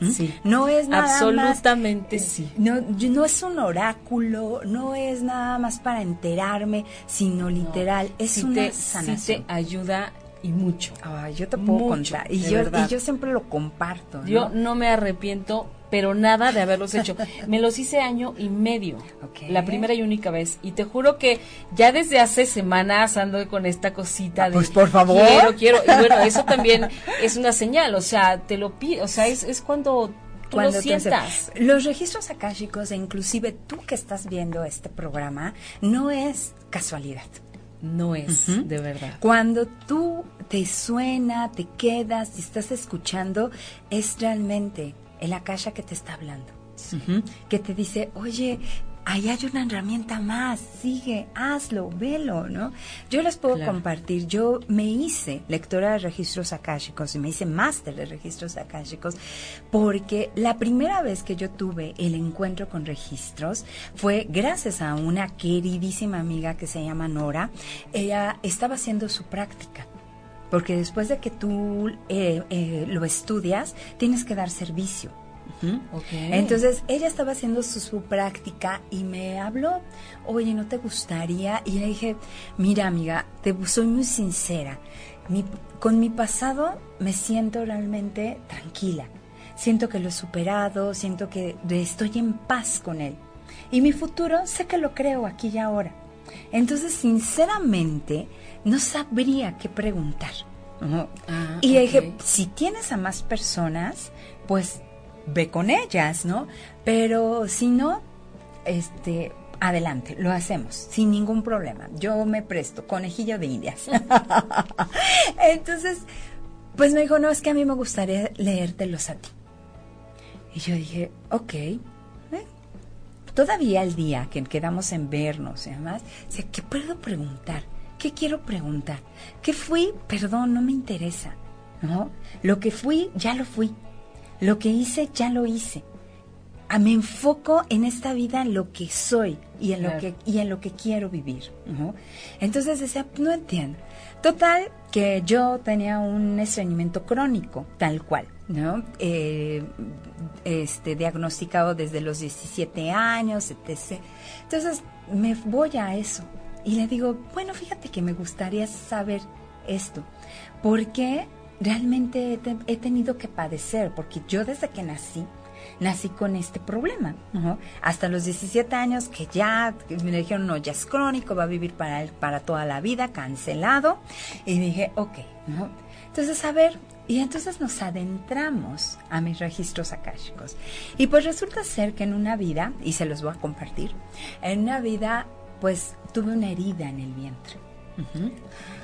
Sí. No es nada Absolutamente sí. No, no es un oráculo, no es nada más para enterarme, sino literal, es una sanación. Te ayuda y mucho. yo te puedo contar. Y yo, y yo siempre lo comparto. Yo no me arrepiento pero nada de haberlos hecho. <laughs> Me los hice año y medio, la primera y única vez. Y te juro que ya desde hace semanas ando con esta cosita de... Pues por favor. Quiero, quiero. Y bueno, eso también es una señal, o sea, te lo pido, o sea, es, es cuando tú lo sientas. Los registros akáshicos, e inclusive tú que estás viendo este programa, no es casualidad. No es, de verdad. Cuando tú te suena, te quedas y estás escuchando, es realmente el akasha que te está hablando. Que te dice, oye, ahí hay una herramienta más, sigue, hazlo, velo, ¿no? Yo les puedo compartir, yo me hice lectora de registros akáshicos y me hice máster de registros akáshicos porque la primera vez que yo tuve el encuentro con registros fue gracias a una queridísima amiga que se llama Nora. Ella estaba haciendo su práctica porque después de que tú eh, eh, lo estudias, tienes que dar servicio. Entonces ella estaba haciendo su, práctica y me habló, oye, ¿no te gustaría? Y le dije, mira amiga, te soy muy sincera, con mi pasado me siento realmente tranquila, siento que lo he superado, siento que estoy en paz con él. Y mi futuro sé que lo creo aquí y ahora. Entonces, sinceramente, no sabría qué preguntar. Ah, y dije, si tienes a más personas, pues ve con ellas, ¿no? Pero si no, este, adelante, lo hacemos, sin ningún problema. Yo me presto, conejillo de indias. <laughs> Entonces, pues me dijo, no, es que a mí me gustaría leértelos a ti. Y yo dije, ok. ¿eh? Todavía el día que quedamos en vernos y demás, ¿qué puedo preguntar? ¿Qué quiero preguntar? ¿Qué fui? Perdón, no me interesa. ¿no? Lo que fui, ya lo fui. Lo que hice, ya lo hice. Ah, me enfoco en esta vida en lo que soy y en lo que y en lo que quiero vivir. Entonces decía, no entiendo. Total, que yo tenía un estreñimiento crónico, tal cual, ¿no? Eh, este, diagnosticado desde los 17 años, etc. Entonces me voy a eso y le digo, bueno, fíjate que me gustaría saber esto. ¿Por qué realmente he, tenido que padecer, porque yo desde que nací, nací con este problema. Hasta los 17 años que ya me dijeron, no, ya es crónico, va a vivir para, para toda la vida, cancelado. Y dije, ok. Entonces, a ver, y entonces nos adentramos a mis registros akáshicos. Y pues resulta ser que en una vida, y se los voy a compartir, en una vida, pues tuve una herida en el vientre.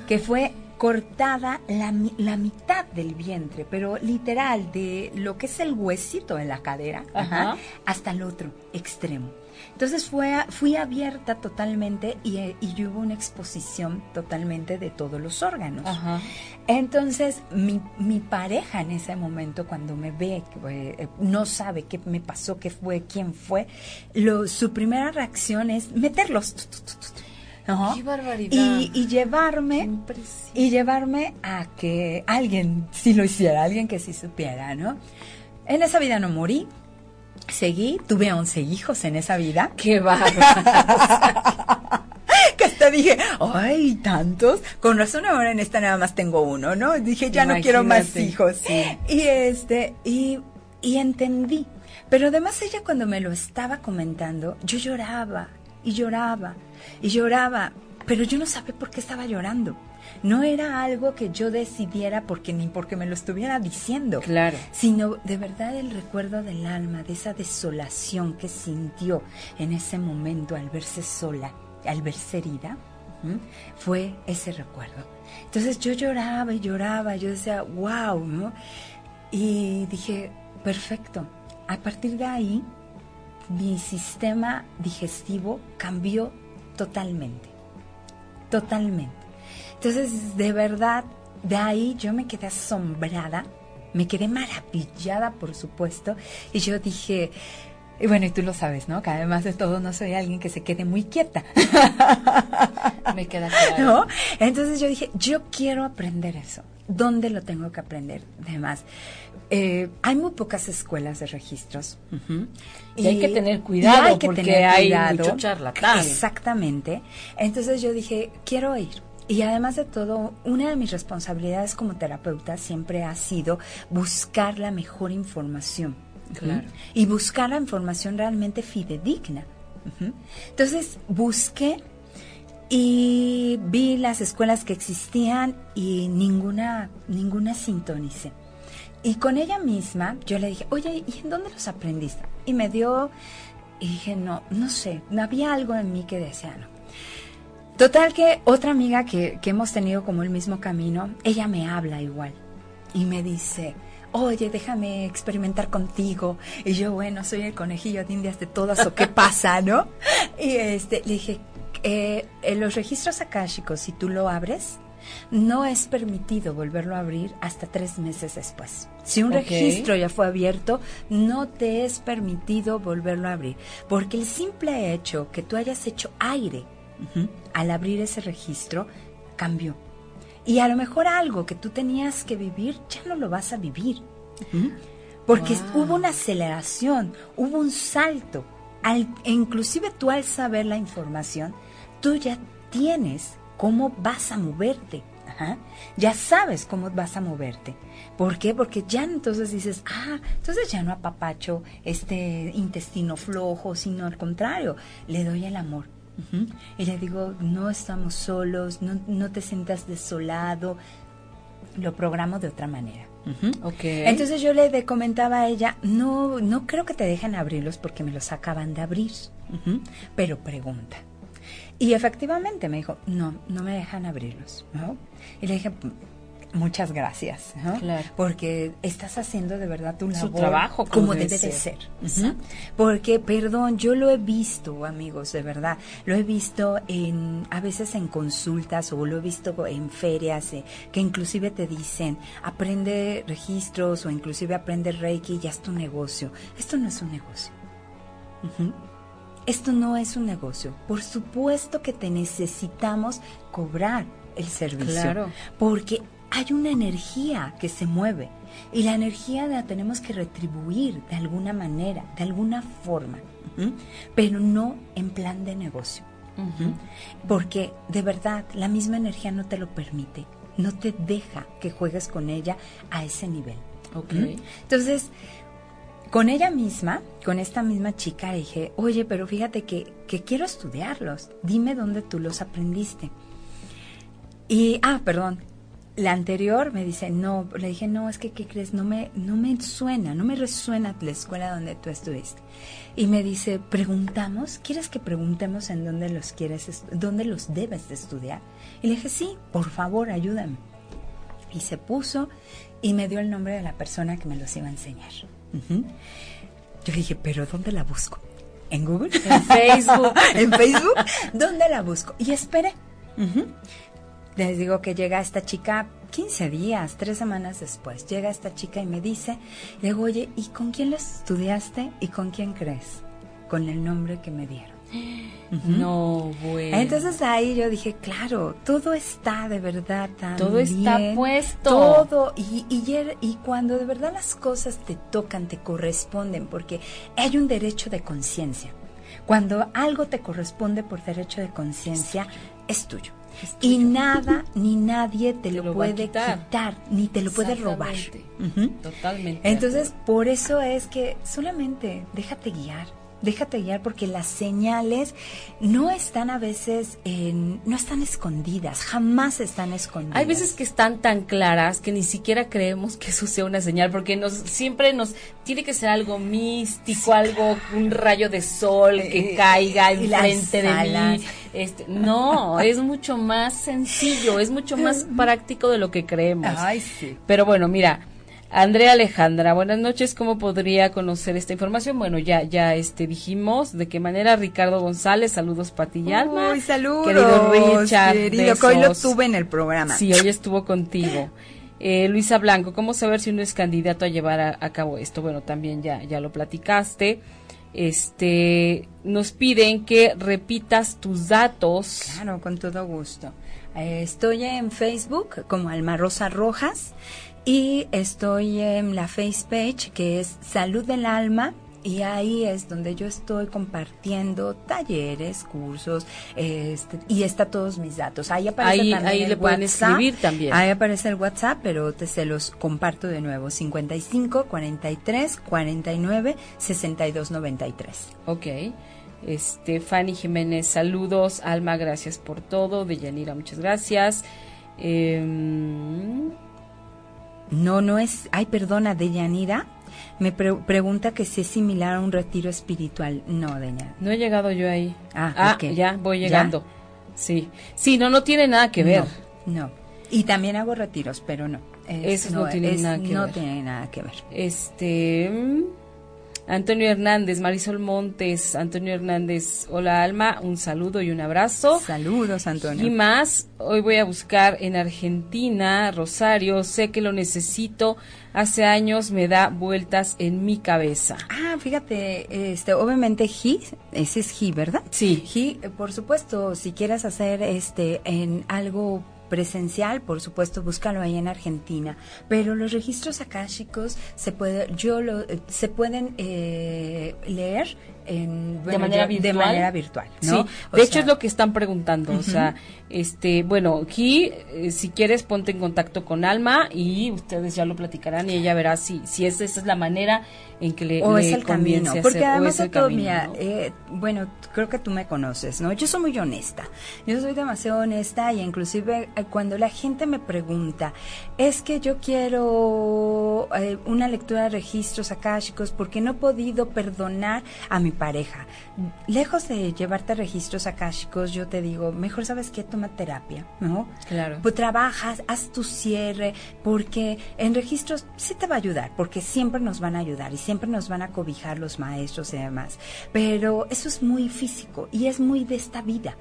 Que fue cortada la, la, mitad del vientre, pero literal, de lo que es el huesito en la cadera hasta el otro extremo. Entonces fue, fui abierta totalmente y, y hubo una exposición totalmente de todos los órganos. Entonces mi, mi, pareja en ese momento cuando me ve, eh, no sabe qué me pasó, qué fue, quién fue, lo, su primera reacción es meterlos Qué barbaridad. Y, llevarme y llevarme a que alguien sí lo hiciera, alguien que sí supiera, ¿no? En esa vida no morí, seguí, tuve 11 hijos en esa vida. ¡Qué <laughs> bárbaro! que hasta dije, ¡ay, tantos! Con razón ahora en esta nada más tengo uno, ¿no? Dije, ya no quiero más hijos. Y este, y, y entendí. Pero además ella cuando me lo estaba comentando, yo lloraba y lloraba y lloraba, pero yo no sabía por qué estaba llorando. No era algo que yo decidiera porque ni porque me lo estuviera diciendo. Claro. Sino de verdad el recuerdo del alma, de esa desolación que sintió en ese momento al verse sola, al verse herida, fue ese recuerdo. Entonces yo lloraba y lloraba, yo decía, wow, ¿no? Y dije, perfecto. A partir de ahí, mi sistema digestivo cambió totalmente, totalmente. Entonces, de verdad, de ahí yo me quedé asombrada, me quedé maravillada, por supuesto, y yo dije, y bueno, y tú lo sabes, ¿no? Que además de todo no soy alguien que se quede muy quieta. <laughs> Me queda claro. ¿No? Entonces yo dije, yo quiero aprender eso. ¿Dónde lo tengo que aprender? Además, eh, hay muy pocas escuelas de registros. y, hay que tener cuidado hay que porque tener hay mucho charlatán. Exactamente. Entonces yo dije, quiero ir. Y además de todo, una de mis responsabilidades como terapeuta siempre ha sido buscar la mejor información y buscar la información realmente fidedigna. Entonces busqué y vi las escuelas que existían y ninguna, ninguna sintonicé. Y con ella misma yo le dije, oye, ¿y en dónde los aprendiste? Y me dio, y dije, no, no sé, no había algo en mí que decía, no. Total que otra amiga que, que hemos tenido como el mismo camino, ella me habla igual y me dice, oye, déjame experimentar contigo. Y yo, bueno, soy el conejillo de indias de todas, ¿o qué <laughs> pasa, no? Y este, le dije, eh, en los registros akáshicos, si tú lo abres, no es permitido volverlo a abrir hasta tres meses después. Si un registro ya fue abierto, no te es permitido volverlo a abrir, porque el simple hecho que tú hayas hecho aire al abrir ese registro cambió. Y a lo mejor algo que tú tenías que vivir ya no lo vas a vivir. Porque hubo una aceleración, hubo un salto. Al, e inclusive tú al saber la información, tú ya tienes cómo vas a moverte. Ya sabes cómo vas a moverte. ¿Por qué? Porque ya entonces dices, ah, entonces ya no apapacho este intestino flojo, sino al contrario, le doy el amor. Y le digo, no estamos solos, no, no te sientas desolado, lo programo de otra manera. Entonces yo le comentaba a ella, no, no creo que te dejen abrirlos porque me los acaban de abrir, pero pregunta. Y efectivamente me dijo, no, no me dejan abrirlos. Y le dije, muchas gracias, porque estás haciendo de verdad tu labor trabajo como, debe, de ser. Porque, perdón, yo lo he visto, amigos, de verdad, lo he visto en a veces en consultas o lo he visto en ferias eh, que inclusive te dicen aprende registros o inclusive aprende reiki y ya es tu negocio. Esto no es un negocio. Esto no es un negocio. Por supuesto que te necesitamos cobrar el servicio. Claro. Porque hay una energía que se mueve y la energía la tenemos que retribuir de alguna manera, de alguna forma, pero no en plan de negocio. Porque de verdad la misma energía no te lo permite, no te deja que juegues con ella a ese nivel. Entonces, con ella misma, con esta misma chica, dije, oye, pero fíjate que, que quiero estudiarlos, dime dónde tú los aprendiste. Y, ah, perdón, la anterior me dice, no, le dije, no, es que, ¿qué crees? No me, no me suena, no me resuena la escuela donde tú estuviste. Y me dice, preguntamos, ¿quieres que preguntemos en dónde los quieres, dónde los debes de estudiar? Y le dije, sí, por favor, ayúdame. Y se puso y me dio el nombre de la persona que me los iba a enseñar. Yo dije, pero ¿dónde la busco? ¿En Google? En Facebook. <laughs> ¿En Facebook? ¿Dónde la busco? Y esperé. Les digo que llega esta chica 15 días, tres semanas después. Llega esta chica y me dice, le digo, oye, ¿y con quién la estudiaste y con quién crees? Con el nombre que me dieron. No, bueno. Entonces ahí yo dije, claro, todo está de verdad tan Todo está puesto. Todo. Y, y, y cuando de verdad las cosas te tocan, te corresponden, porque hay un derecho de conciencia. Cuando algo te corresponde por derecho de conciencia, es tuyo. Y nada ni nadie te, lo, puede quitar. ni te lo puede robar. Totalmente. Entonces, por eso es que solamente déjate guiar déjate guiar porque las señales no están a veces, en, no están escondidas, jamás están escondidas. Hay veces que están tan claras que ni siquiera creemos que eso sea una señal, porque nos siempre nos tiene que ser algo místico, algo, un rayo de sol que eh, caiga enfrente de mí. Este, no, es mucho más sencillo, es mucho más <laughs> práctico de lo que creemos. Ay, sí. Pero bueno, mira, Andrea Alejandra, buenas noches. ¿Cómo podría conocer esta información? Bueno, ya ya este dijimos de qué manera. Ricardo González, saludos ti, Uy, saludos. Querido Richard, querido, que hoy lo tuve en el programa. Sí, hoy estuvo contigo. Eh, Luisa Blanco, ¿cómo saber si uno es candidato a llevar a, cabo esto? Bueno, también ya ya lo platicaste. Este, nos piden que repitas tus datos. Claro, con todo gusto. Eh, estoy en Facebook como Alma Rosa Rojas. Y estoy en la face page que es Salud del Alma Y ahí es donde yo estoy compartiendo talleres, cursos, este, y está todos mis datos. Ahí aparece ahí, también ahí el le pueden WhatsApp. escribir también. Ahí aparece el WhatsApp, pero te se los comparto de nuevo. 55 43 49 62 93. Ok. Este, Fanny Jiménez, saludos. Alma, gracias por todo. Deyanira, muchas gracias. Em, No, no es. Ay, perdona, Deyanira. Me pre- pregunta que si es similar a un retiro espiritual. No, Deyanira. no he llegado yo ahí. Ah, ok. ya, voy ¿Ya? llegando. Sí. Sí, no, no tiene nada que ver. No, no. Y también hago retiros, pero no. Es- Esos no tienen nada que no ver. tienen nada que ver. Este. Antonio Hernández, Marisol Montes, Antonio Hernández, hola Alma, un saludo y un abrazo. Saludos, Antonio. Y más, hoy voy a buscar en Argentina, Rosario, sé que lo necesito, hace años me da vueltas en mi cabeza. Ah, fíjate, este, obviamente he, ese es he, ¿verdad? Sí. He, eh, por supuesto, si quieres hacer este en algo presencial, por supuesto, búscalo ahí en Argentina. Pero los registros akáshicos se puede, yo lo, eh, se pueden eh, leer en, bueno, manera yo- virtual. De manera virtual, ¿no? Sí, de hecho sea, es lo que están preguntando, o sea, este, bueno, aquí eh, si quieres ponte en contacto con Alma y ustedes ya lo platicarán y ella verá si si es, esa es la manera en que le, o le es el camino, porque además es de el todo, camino, mira, ¿no? eh, bueno, creo que tú me conoces, ¿no? Yo soy muy honesta, yo soy demasiado honesta y inclusive eh, cuando la gente me pregunta, es que yo quiero una lectura de registros akáshicos porque no he podido perdonar a mi pareja. Lejos de llevarte registros akáshicos, yo te digo, mejor sabes que toma terapia, ¿no? Claro. Pues trabajas, haz tu cierre, porque en registros sí te va a ayudar, porque siempre nos van a ayudar y siempre nos van a cobijar los maestros y demás. Pero eso es muy físico y es muy de esta vida.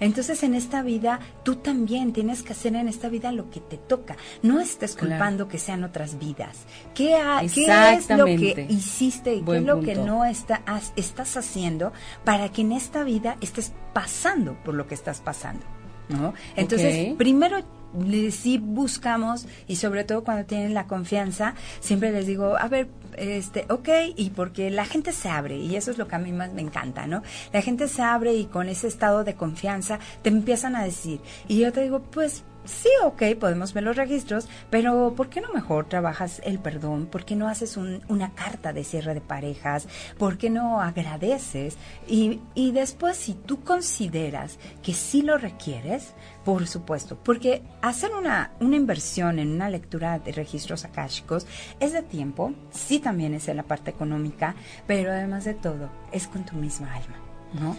Entonces en esta vida tú también tienes que hacer en esta vida lo que te toca. No estés Claro. culpando que sean otras vidas. ¿Qué, ha- qué es lo que hiciste y qué es lo que no está, has- estás haciendo para que en esta vida estés pasando por lo que estás pasando? ¿no? Entonces, primero sí buscamos y sobre todo cuando tienen la confianza, siempre les digo, a ver, este, ok, y porque la gente se abre y eso es lo que a mí más me encanta, ¿no? La gente se abre y con ese estado de confianza te empiezan a decir y yo te digo, pues sí, ok, podemos ver los registros, pero ¿por qué no mejor trabajas el perdón? ¿Por qué no haces un- una carta de cierre de parejas? ¿Por qué no agradeces? Y, y después, si tú consideras que sí lo requieres, por supuesto, porque hacer una, una inversión en una lectura de registros akáshicos es de tiempo, sí también es en la parte económica, pero además de todo, es con tu misma alma, ¿no?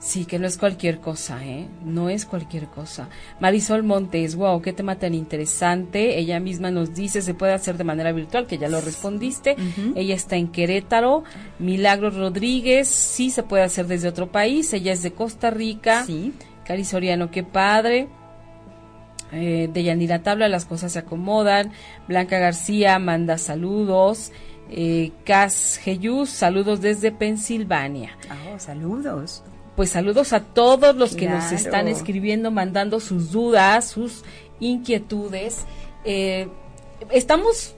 Sí, que no es cualquier cosa, ¿eh? No es cualquier cosa. Marisol Montes, wow, qué tema tan interesante. Ella misma nos dice, se puede hacer de manera virtual, que ya lo respondiste. Ella está en Querétaro. Milagros Rodríguez, sí se puede hacer desde otro país. Ella es de Costa Rica. Sí. Cari Soriano, qué padre. Eh, de Yanira Tabla, las cosas se acomodan. Blanca García manda saludos. Eh, Cas Geyus, saludos desde Pensilvania Oh, saludos. Pues saludos a todos los que nos están escribiendo, mandando sus dudas, sus inquietudes. Eh, estamos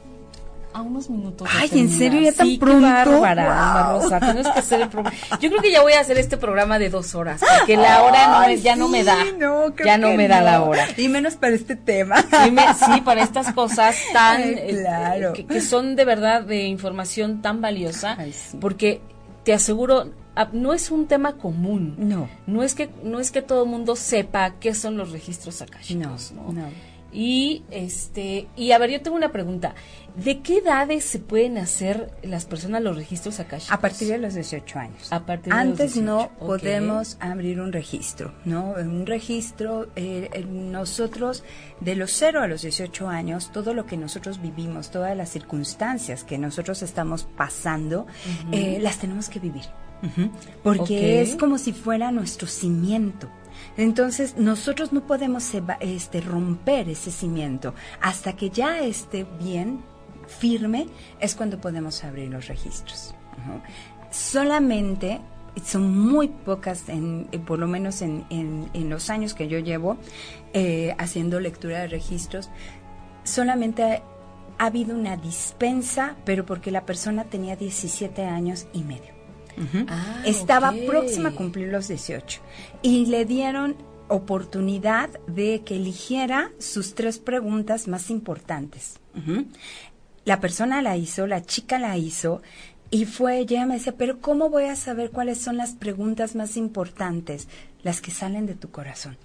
a unos minutos. Ay, ¿en serio? ¿Ya tan Sí, pronto? bárbara, Wow. Rosa. Tienes que hacer el programa. Yo creo que ya voy a hacer este programa de dos horas, porque la hora no es- ya no me da. no, creo ya no que me da la hora. Y menos para este tema. Sí, me- sí, para estas cosas tan Ay, eh, claro. que, que son de verdad de información tan valiosa, Ay, porque te aseguro no es un tema común. No. No es que no es que todo el mundo sepa qué son los registros akáshicos, No, ¿no? no. Y este y a ver, yo tengo una pregunta. ¿De qué edades se pueden hacer las personas los registros akáshicos? A partir de los 18 años. A partir de los Antes 18, no podemos abrir un registro, ¿no? Un registro, eh, eh, nosotros de los 0 a los 18 años, todo lo que nosotros vivimos, todas las circunstancias que nosotros estamos pasando, eh, las tenemos que vivir. Porque es como si fuera nuestro cimiento. Entonces, nosotros no podemos este, romper ese cimiento hasta que ya esté bien, firme, es cuando podemos abrir los registros. Solamente son muy pocas, en, eh, por lo menos en, en- en los años que yo llevo eh, haciendo lectura de registros, solamente ha habido una dispensa, pero porque la persona tenía 17 años y medio. Ah, Estaba próxima a cumplir los 18 y le dieron oportunidad de que eligiera sus tres preguntas más importantes. La persona la hizo, la chica la hizo y fue, ella me decía, pero ¿cómo voy a saber cuáles son las preguntas más importantes? Las que salen de tu corazón.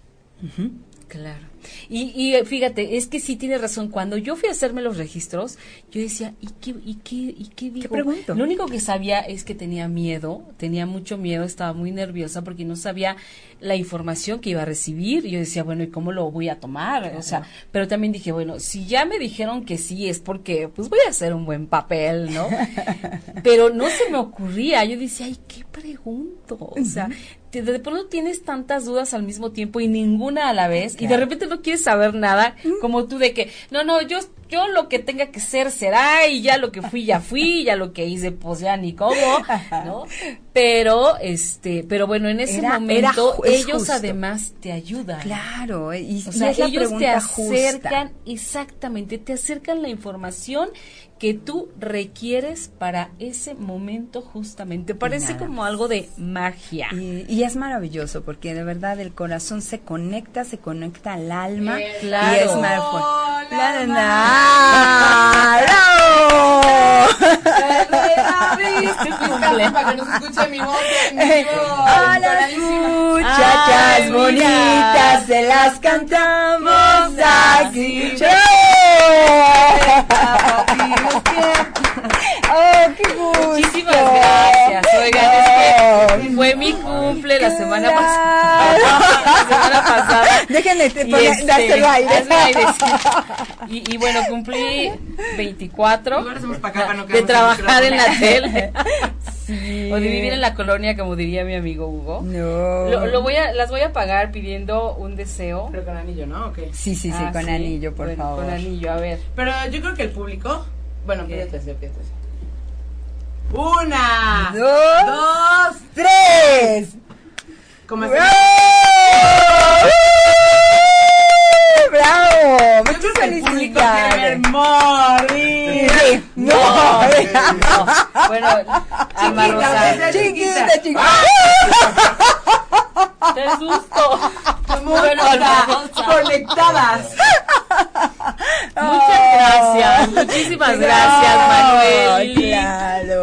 Claro. Y, y fíjate, es que sí tiene razón. Cuando yo fui a hacerme los registros, yo decía, ¿y qué, y qué, y qué digo? pregunto? Lo único que sabía es que tenía miedo, tenía mucho miedo, estaba muy nerviosa porque no sabía la información que iba a recibir. Yo decía, bueno, ¿y cómo lo voy a tomar? O sea, pero también dije, bueno, si ya me dijeron que sí, es porque pues voy a hacer un buen papel, ¿no? <laughs> pero no se me ocurría. Yo decía, ay, ¿qué pregunto? O sea, te- de pronto tienes tantas dudas al mismo tiempo y ninguna a la vez y de repente no quieres saber nada como tú de que no no yo yo lo que tenga que ser será y ya lo que fui ya fui ya lo que hice pues ya ni cómo no pero este pero bueno en ese Era- era momento ellos justo. además te ayudan Claro, y, y o sea, es la ellos te justa. acercan, exactamente, te acercan la información que tú requieres para ese momento justamente. Parece Nada como algo de magia. Y, y es maravilloso porque de verdad el corazón se conecta, se conecta al alma. Eh, claro. Y es más fuerte. Hola, ¡Ah, bravo! Cumple. Para que no se escuche mi voz en vivo. A las Entonadísima. muchachas bonitas se las cantamos aquí. ¡Oh, qué gusto! Muchísimas gracias. Oigan, es que fue mi cumple la semana pasada. <laughs> La semana pasada. Déjenme te este, aire. Y, y bueno, cumplí 24 Igual hacemos pa' acá para no de trabajar en la tele. <laughs> O de vivir en la colonia, como diría mi amigo Hugo. No. Lo, lo voy a, las voy a pagar pidiendo un deseo. Pero con anillo, ¿no? Ok. Sí, sí, sí, Ah, con sí. anillo, por Bueno, favor. Con anillo, a ver. Pero yo creo que el público. Bueno, pídete ese, pídete. Una. Dos, Dos. tres. Como ¡Bravo! ¡Bravo! Muchas creo que el público quiere ver felicidades. morir. Sí. No, No. Bueno, Alma Chiquita, Rosa. chiquita, chiquita. ¡Qué susto! Muy Bueno, conectadas. Muchas gracias. Muchísimas gracias, Manuel. Claro.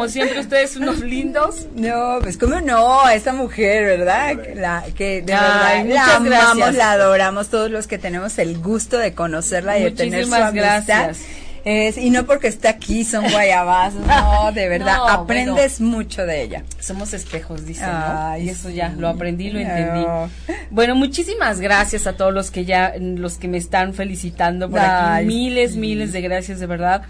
Como siempre, ustedes unos lindos. No, pues cómo no, esa mujer, ¿verdad? La, que de Ay, verdad muchas la amamos, gracias. la adoramos todos los que tenemos el gusto de conocerla y de tener su amistad. gracias. Es, y no porque esté aquí son guayabas, no, de <laughs> verdad, No, aprendes mucho de ella. Somos espejos, dicen, ¿no? Ay, y eso ya lo aprendí, lo entendí. Bueno, muchísimas gracias a todos los que ya, los que me están felicitando por Ay, aquí. Miles, sí. miles de gracias, de verdad.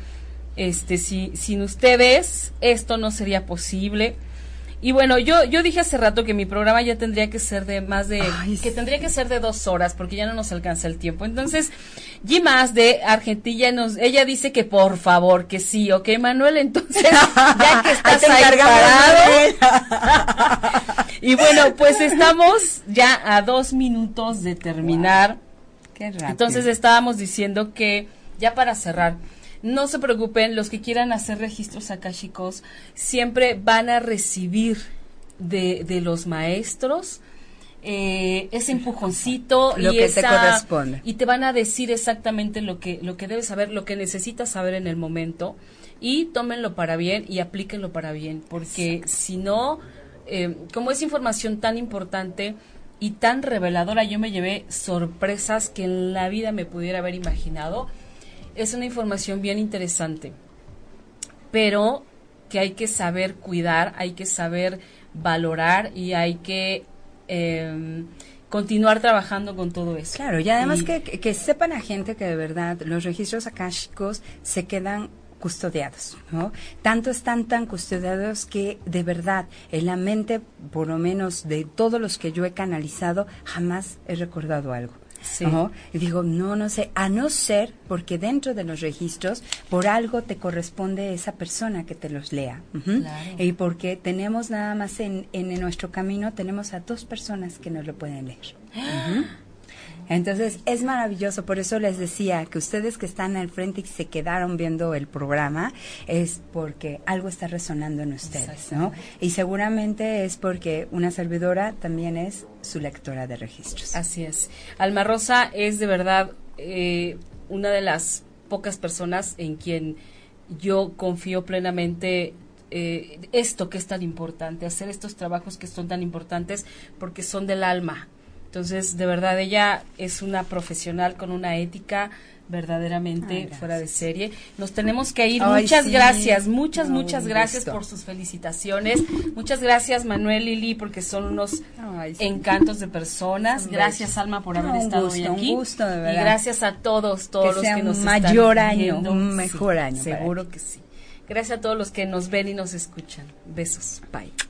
Este, si, sin ustedes, esto no sería posible. Y bueno, yo, yo dije hace rato que mi programa ya tendría que ser de más de, Ay, que sí. tendría que ser de dos horas, porque ya no nos alcanza el tiempo. Entonces, Gimas de Argentina nos, ella dice que por favor, que sí, ok, Manuel, entonces, <laughs> ya que estás ahí parado, <laughs> y bueno, pues estamos ya a dos minutos de terminar. Qué rápido. Entonces estábamos diciendo que, ya para cerrar, no se preocupen, los que quieran hacer registros akáshicos siempre van a recibir de, de los maestros eh, ese empujoncito <laughs> Lo y que te corresponde. y te van a decir exactamente lo que lo que debes saber, lo que necesitas saber en el momento y tómenlo para bien y aplíquenlo para bien, porque si no, eh, como es información tan importante y tan reveladora, yo me llevé sorpresas que en la vida me pudiera haber imaginado. Es una información bien interesante, pero que hay que saber cuidar, hay que saber valorar y hay que eh, continuar trabajando con todo eso. Claro, y además Y- que, que- que sepan a gente que de verdad los registros akáshicos se quedan custodiados, ¿no? Tanto están tan custodiados que de verdad en la mente, por lo menos de todos los que yo he canalizado, jamás he recordado algo. Y digo, no, no sé, a no ser porque dentro de los registros, por algo te corresponde esa persona que te los lea. Claro. Y porque tenemos nada más en, en nuestro camino, tenemos a dos personas que nos lo pueden leer. Ujú. Entonces es maravilloso, por eso les decía que ustedes que están al frente y se quedaron viendo el programa es porque algo está resonando en ustedes, ¿no? Y seguramente es porque una servidora también es su lectora de registros. Así es. Alma Rosa es de verdad eh, una de las pocas personas en quien yo confío plenamente eh, esto que es tan importante, hacer estos trabajos que son tan importantes porque son del alma. Entonces, de verdad, ella es una profesional con una ética verdaderamente fuera de serie. Nos tenemos que ir. muchas gracias, muchas, muchas gracias por sus felicitaciones. Muchas gracias, Manuel y Lili, porque son unos encantos de personas. Gracias, Alma, por haber estado hoy aquí. Un gusto, de verdad. Y gracias a todos, todos los que nos un mayor año, un mejor año. Seguro que sí. Gracias a todos los que nos ven y nos escuchan. Besos. Bye.